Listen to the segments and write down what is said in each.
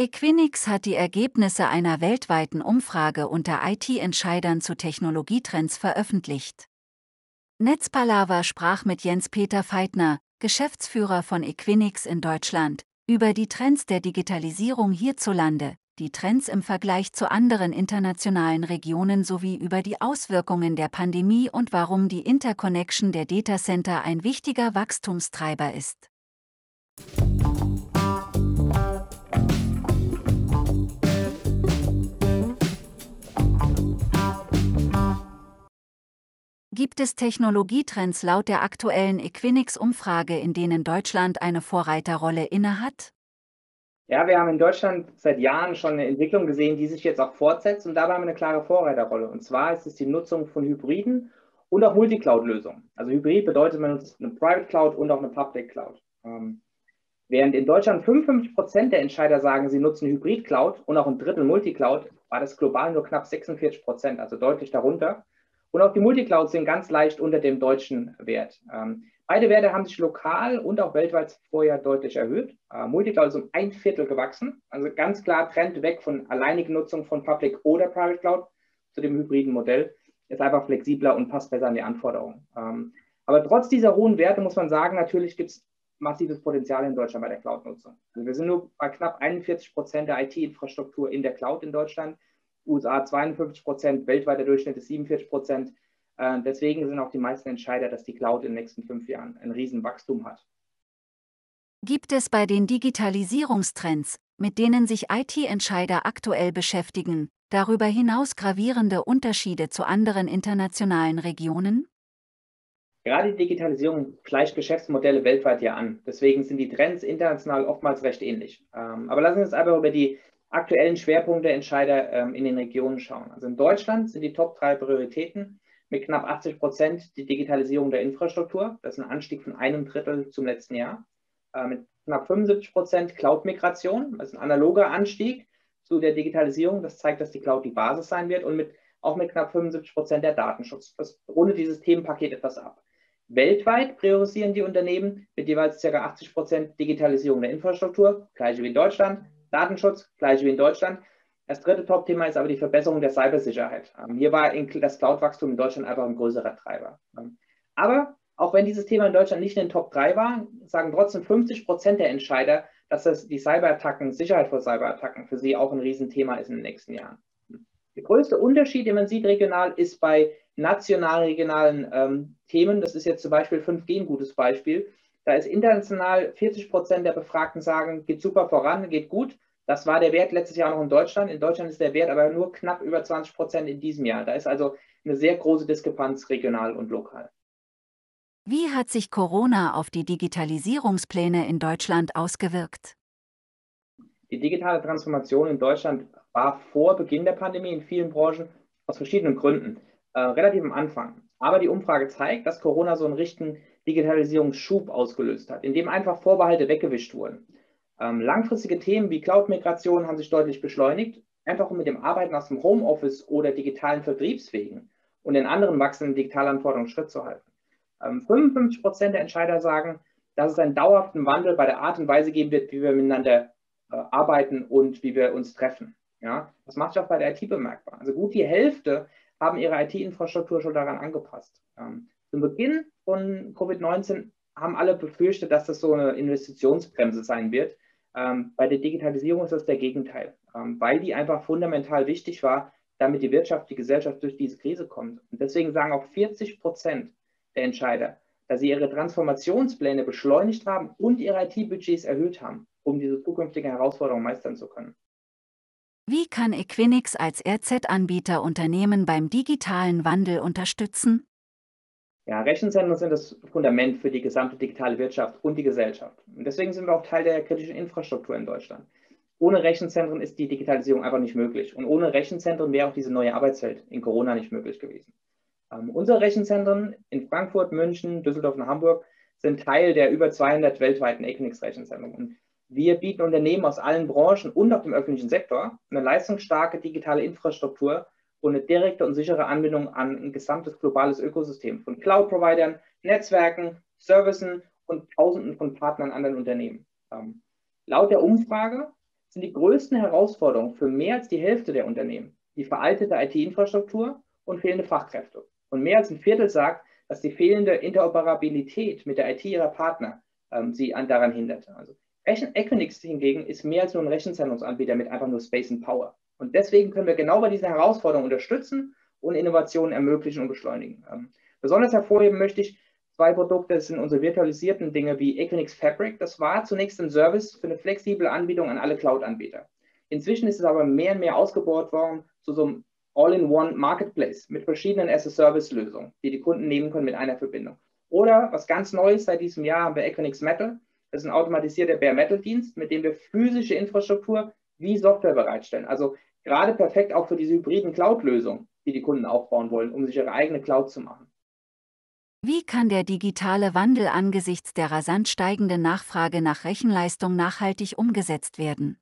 Equinix hat die Ergebnisse einer weltweiten Umfrage unter IT-Entscheidern zu Technologietrends veröffentlicht. Netzpalava sprach mit Jens-Peter Feitner, Geschäftsführer von Equinix in Deutschland, über die Trends der Digitalisierung hierzulande, die Trends im Vergleich zu anderen internationalen Regionen sowie über die Auswirkungen der Pandemie und warum die Interconnection der Datacenter ein wichtiger Wachstumstreiber ist. Gibt es Technologietrends laut der aktuellen Equinix-Umfrage, in denen Deutschland eine Vorreiterrolle innehat? Ja, wir haben in Deutschland seit Jahren schon eine Entwicklung gesehen, die sich jetzt auch fortsetzt und dabei haben wir eine klare Vorreiterrolle. Und zwar ist es die Nutzung von Hybriden und auch Multicloud-Lösungen. Also Hybrid bedeutet, man nutzt eine Private Cloud und auch eine Public Cloud. Ähm, während in Deutschland 55 Prozent der Entscheider sagen, sie nutzen Hybrid-Cloud und auch ein Drittel Multicloud, war das global nur knapp 46 Prozent, also deutlich darunter. Und auch die Multiclouds sind ganz leicht unter dem deutschen Wert. Ähm, beide Werte haben sich lokal und auch weltweit vorher deutlich erhöht. Äh, Multicloud ist um ein Viertel gewachsen. Also ganz klar Trend weg von alleinigen Nutzung von Public oder Private Cloud zu dem hybriden Modell. Ist einfach flexibler und passt besser an die Anforderungen. Ähm, aber trotz dieser hohen Werte muss man sagen, natürlich gibt es massives Potenzial in Deutschland bei der Cloud-Nutzung. Also wir sind nur bei knapp 41 Prozent der IT-Infrastruktur in der Cloud in Deutschland. USA 52 Prozent, weltweiter Durchschnitt ist 47 Prozent. Äh, deswegen sind auch die meisten Entscheider, dass die Cloud in den nächsten fünf Jahren ein Riesenwachstum hat. Gibt es bei den Digitalisierungstrends, mit denen sich IT-Entscheider aktuell beschäftigen, darüber hinaus gravierende Unterschiede zu anderen internationalen Regionen? Gerade die Digitalisierung gleicht Geschäftsmodelle weltweit ja an. Deswegen sind die Trends international oftmals recht ähnlich. Ähm, aber lassen Sie uns einfach über die aktuellen Schwerpunkte Entscheider ähm, in den Regionen schauen. Also in Deutschland sind die Top drei Prioritäten mit knapp 80 Prozent die Digitalisierung der Infrastruktur. Das ist ein Anstieg von einem Drittel zum letzten Jahr. Äh, mit knapp 75 Prozent Cloud-Migration, das ist ein analoger Anstieg zu der Digitalisierung. Das zeigt, dass die Cloud die Basis sein wird und mit, auch mit knapp 75 Prozent der Datenschutz. Das rundet dieses Themenpaket etwas ab. Weltweit priorisieren die Unternehmen mit jeweils ca. 80 Prozent Digitalisierung der Infrastruktur, gleiche wie in Deutschland, Datenschutz, gleich wie in Deutschland. Das dritte Top-Thema ist aber die Verbesserung der Cybersicherheit. Ähm, hier war das Cloud-Wachstum in Deutschland einfach ein größerer Treiber. Ähm, aber auch wenn dieses Thema in Deutschland nicht in den Top 3 war, sagen trotzdem 50 Prozent der Entscheider, dass das die Cyberattacken, Sicherheit vor Cyberattacken für sie auch ein Riesenthema ist in den nächsten Jahren. Der größte Unterschied, den man sieht regional, ist bei national regionalen ähm, Themen. Das ist jetzt zum Beispiel 5G ein gutes Beispiel. Da ist international 40 Prozent der Befragten sagen, geht super voran, geht gut. Das war der Wert letztes Jahr noch in Deutschland. In Deutschland ist der Wert aber nur knapp über 20 Prozent in diesem Jahr. Da ist also eine sehr große Diskrepanz regional und lokal. Wie hat sich Corona auf die Digitalisierungspläne in Deutschland ausgewirkt? Die digitale Transformation in Deutschland war vor Beginn der Pandemie in vielen Branchen aus verschiedenen Gründen äh, relativ am Anfang. Aber die Umfrage zeigt, dass Corona so einen richtigen Digitalisierungsschub ausgelöst hat, in dem einfach Vorbehalte weggewischt wurden. Ähm, langfristige Themen wie Cloud-Migration haben sich deutlich beschleunigt, einfach um mit dem Arbeiten aus dem Homeoffice oder digitalen Vertriebswegen und den anderen wachsenden Digitalanforderungen Schritt zu halten. Ähm, 55 Prozent der Entscheider sagen, dass es einen dauerhaften Wandel bei der Art und Weise geben wird, wie wir miteinander äh, arbeiten und wie wir uns treffen. Ja, das macht sich auch bei der IT bemerkbar. Also gut die Hälfte haben ihre IT-Infrastruktur schon daran angepasst. Ähm, zum Beginn von Covid-19 haben alle befürchtet, dass das so eine Investitionsbremse sein wird. Ähm, bei der Digitalisierung ist das der Gegenteil, ähm, weil die einfach fundamental wichtig war, damit die Wirtschaft, die Gesellschaft durch diese Krise kommt. Und deswegen sagen auch 40 Prozent der Entscheider, dass sie ihre Transformationspläne beschleunigt haben und ihre IT-Budgets erhöht haben, um diese zukünftige Herausforderung meistern zu können. Wie kann Equinix als RZ-Anbieter Unternehmen beim digitalen Wandel unterstützen? Ja, Rechenzentren sind das Fundament für die gesamte digitale Wirtschaft und die Gesellschaft. Und deswegen sind wir auch Teil der kritischen Infrastruktur in Deutschland. Ohne Rechenzentren ist die Digitalisierung einfach nicht möglich. Und ohne Rechenzentren wäre auch diese neue Arbeitswelt in Corona nicht möglich gewesen. Ähm, unsere Rechenzentren in Frankfurt, München, Düsseldorf und Hamburg sind Teil der über 200 weltweiten Equinix-Rechenzentren. Und wir bieten Unternehmen aus allen Branchen und auch dem öffentlichen Sektor eine leistungsstarke digitale Infrastruktur und eine direkte und sichere Anbindung an ein gesamtes globales Ökosystem von Cloud-Providern, Netzwerken, Services und Tausenden von Partnern anderen Unternehmen. Ähm, laut der Umfrage sind die größten Herausforderungen für mehr als die Hälfte der Unternehmen die veraltete IT-Infrastruktur und fehlende Fachkräfte. Und mehr als ein Viertel sagt, dass die fehlende Interoperabilität mit der IT ihrer Partner ähm, sie an, daran hindert. Also Equinix hingegen ist mehr als nur ein Rechenzentrumsanbieter mit einfach nur Space and Power. Und deswegen können wir genau bei diesen Herausforderungen unterstützen und Innovationen ermöglichen und beschleunigen. Ähm, besonders hervorheben möchte ich zwei Produkte, das sind unsere virtualisierten Dinge wie Equinix Fabric. Das war zunächst ein Service für eine flexible Anbietung an alle Cloud-Anbieter. Inzwischen ist es aber mehr und mehr ausgebaut worden zu so einem All-in-One Marketplace mit verschiedenen as-a-Service-Lösungen, die die Kunden nehmen können mit einer Verbindung. Oder was ganz Neues seit diesem Jahr haben wir Equinix Metal. Das ist ein automatisierter Bare Metal Dienst, mit dem wir physische Infrastruktur wie Software bereitstellen. Also gerade perfekt auch für diese hybriden Cloud-Lösungen, die die Kunden aufbauen wollen, um sich ihre eigene Cloud zu machen. Wie kann der digitale Wandel angesichts der rasant steigenden Nachfrage nach Rechenleistung nachhaltig umgesetzt werden?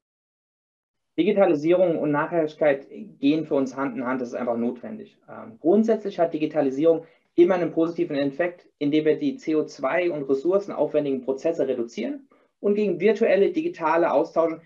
Digitalisierung und Nachhaltigkeit gehen für uns Hand in Hand, das ist einfach notwendig. Ähm, grundsätzlich hat Digitalisierung immer einen positiven Effekt, indem wir die CO2- und ressourcenaufwendigen Prozesse reduzieren und gegen virtuelle digitale austauschen,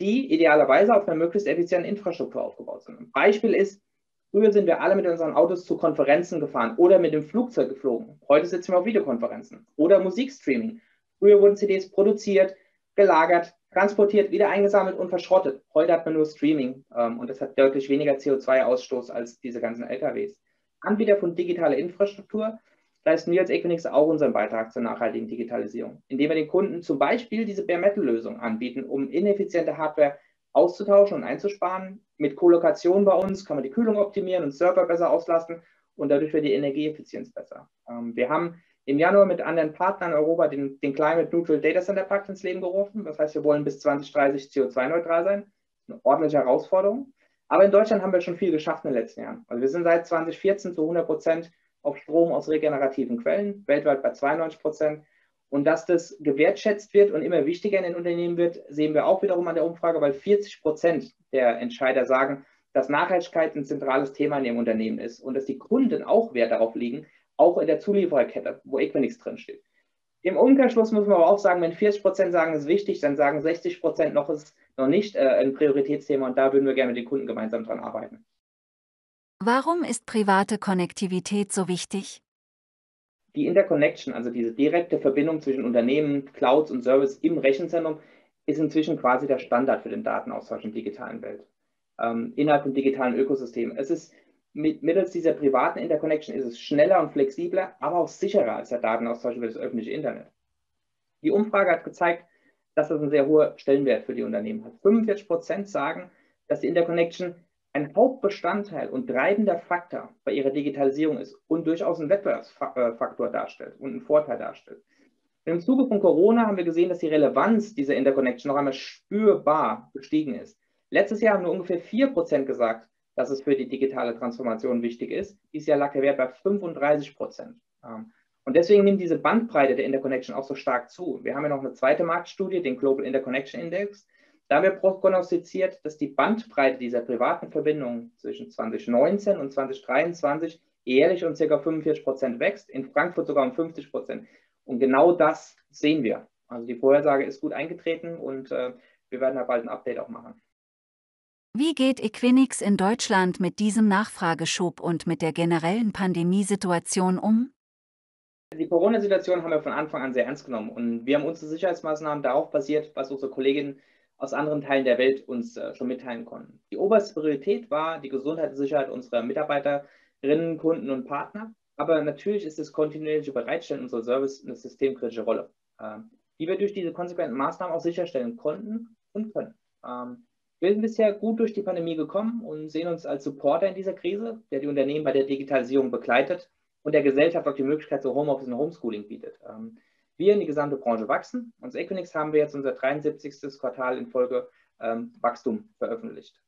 die idealerweise auf einer möglichst effizienten Infrastruktur aufgebaut sind. Ein Beispiel ist, früher sind wir alle mit unseren Autos zu Konferenzen gefahren oder mit dem Flugzeug geflogen. Heute sitzen wir auf Videokonferenzen oder Musikstreaming. Früher wurden CDs produziert, gelagert, transportiert, wieder eingesammelt und verschrottet. Heute hat man nur Streaming ähm, und das hat deutlich weniger CO2-Ausstoß als diese ganzen LKWs. Anbieter von digitaler Infrastruktur leisten wir als Equinix auch unseren Beitrag zur nachhaltigen Digitalisierung, indem wir den Kunden zum Beispiel diese Bare-Metal-Lösung anbieten, um ineffiziente Hardware auszutauschen und einzusparen. Mit Kollokation bei uns kann man die Kühlung optimieren und Server besser auslasten und dadurch wird die Energieeffizienz besser. Ähm, wir haben im Januar mit anderen Partnern in Europa den, den Climate Neutral Data Center Pakt ins Leben gerufen. Das heißt, wir wollen bis 2030 CO2-neutral sein. Eine ordentliche Herausforderung. Aber in Deutschland haben wir schon viel geschafft in den letzten Jahren. Also wir sind seit 2014 zu 100 Prozent auf Strom aus regenerativen Quellen, weltweit bei 92 Prozent. Und dass das gewertschätzt wird und immer wichtiger in den Unternehmen wird, sehen wir auch wiederum an der Umfrage, weil 40 Prozent der Entscheider sagen, dass Nachhaltigkeit ein zentrales Thema in ihrem Unternehmen ist und dass die Kunden auch Wert darauf legen, auch in der Zuliefererkette, wo Equinix drinsteht. Im Umkehrschluss muss man aber auch sagen, wenn 40 Prozent sagen, es ist wichtig, dann sagen 60 Prozent noch, es ist noch nicht äh, ein Prioritätsthema und da würden wir gerne mit den Kunden gemeinsam dran arbeiten. Warum ist private Konnektivität so wichtig? Die Interconnection, also diese direkte Verbindung zwischen Unternehmen, Clouds und Service im Rechenzentrum, ist inzwischen quasi der Standard für den Datenaustausch in der digitalen Welt, ähm, innerhalb vom digitalen Ökosystem. Es ist mit, mittels dieser privaten Interconnection ist es schneller und flexibler, aber auch sicherer als der Datenaustausch über das öffentliche Internet. Die Umfrage hat gezeigt, dass das einen sehr hohen Stellenwert für die Unternehmen hat. 45 Prozent sagen, dass die Interconnection ein Hauptbestandteil und treibender Faktor bei ihrer Digitalisierung ist und durchaus einen Wettbewerbsfaktor darstellt und einen Vorteil darstellt. Im Zuge von Corona haben wir gesehen, dass die Relevanz dieser Interconnection noch einmal spürbar gestiegen ist. Letztes Jahr haben nur ungefähr 4 Prozent gesagt, dass es für die digitale Transformation wichtig ist. Dieses Jahr lag der Wert bei 35 Prozent. Ähm, und deswegen nimmt diese Bandbreite der Interconnection auch so stark zu. Wir haben ja noch eine zweite Marktstudie, den Global Interconnection Index. Da haben wir prognostiziert, dass die Bandbreite dieser privaten Verbindungen zwischen 2019 und 2023 jährlich um ca. 45 Prozent wächst, in Frankfurt sogar um 50 Prozent. Und genau das sehen wir. Also die Vorhersage ist gut eingetreten und äh, wir werden da bald ein Update auch machen. Wie geht Equinix in Deutschland mit diesem Nachfrageschub und mit der generellen Pandemiesituation um? Die Corona-Situation haben wir von Anfang an sehr ernst genommen und wir haben unsere Sicherheitsmaßnahmen darauf basiert, was unsere Kolleginnen aus anderen Teilen der Welt uns äh, schon mitteilen konnten. Die oberste Priorität war die Gesundheit und Sicherheit unserer Mitarbeiterinnen, Kunden und Partner. Aber natürlich ist das kontinuierliche Bereitstellen unserer Service eine systemkritische Rolle, äh, die wir durch diese konsequenten Maßnahmen auch sicherstellen konnten und können. Ähm, wir sind bisher gut durch die Pandemie gekommen und sehen uns als Supporter in dieser Krise, der die Unternehmen bei der Digitalisierung begleitet und der Gesellschaft auch die Möglichkeit zu Homeoffice und Homeschooling bietet. Ähm, wir in die gesamte Branche wachsen. Als Equinix haben wir jetzt unser 73. Quartal in Folge ähm, Wachstum veröffentlicht.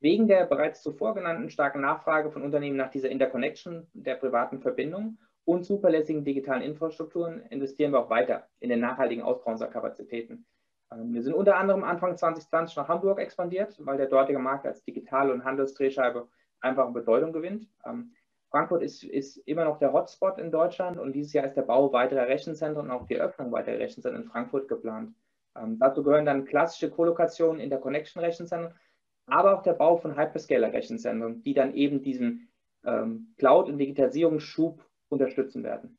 Wegen der bereits zuvor genannten starken Nachfrage von Unternehmen nach dieser Interconnection der privaten Verbindung und zuverlässigen digitalen Infrastrukturen investieren wir auch weiter in den nachhaltigen Ausbau unserer Kapazitäten. Ähm, wir sind unter anderem Anfang 2020 nach Hamburg expandiert, weil der dortige Markt als Digital- und Handelsdrehscheibe einfach Bedeutung gewinnt. Frankfurt ist, ist, immer noch der Hotspot in Deutschland und dieses Jahr ist der Bau weiterer Rechenzentren und auch die Eröffnung weiterer Rechenzentren in Frankfurt geplant. Ähm, dazu gehören dann klassische Kolokationen, Interconnection-Rechenzentren, aber auch der Bau von Hyperscaler-Rechenzentren, die dann eben diesen ähm, Cloud- und Digitalisierungsschub unterstützen werden.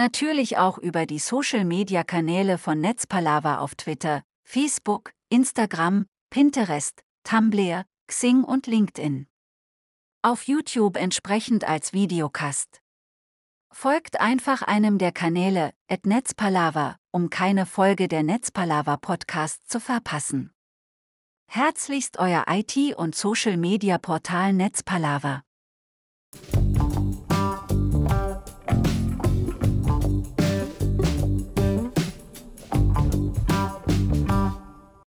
Natürlich auch über die Social-Media-Kanäle von Netzpalava auf Twitter, Facebook, Instagram, Pinterest, Tumblr, Xing und LinkedIn. Auf YouTube entsprechend als Videocast. Folgt einfach einem der Kanäle, at Netzpalava, um keine Folge der Netzpalava Podcast zu verpassen. Herzlichst euer IT- und Social-Media-Portal Netzpalava.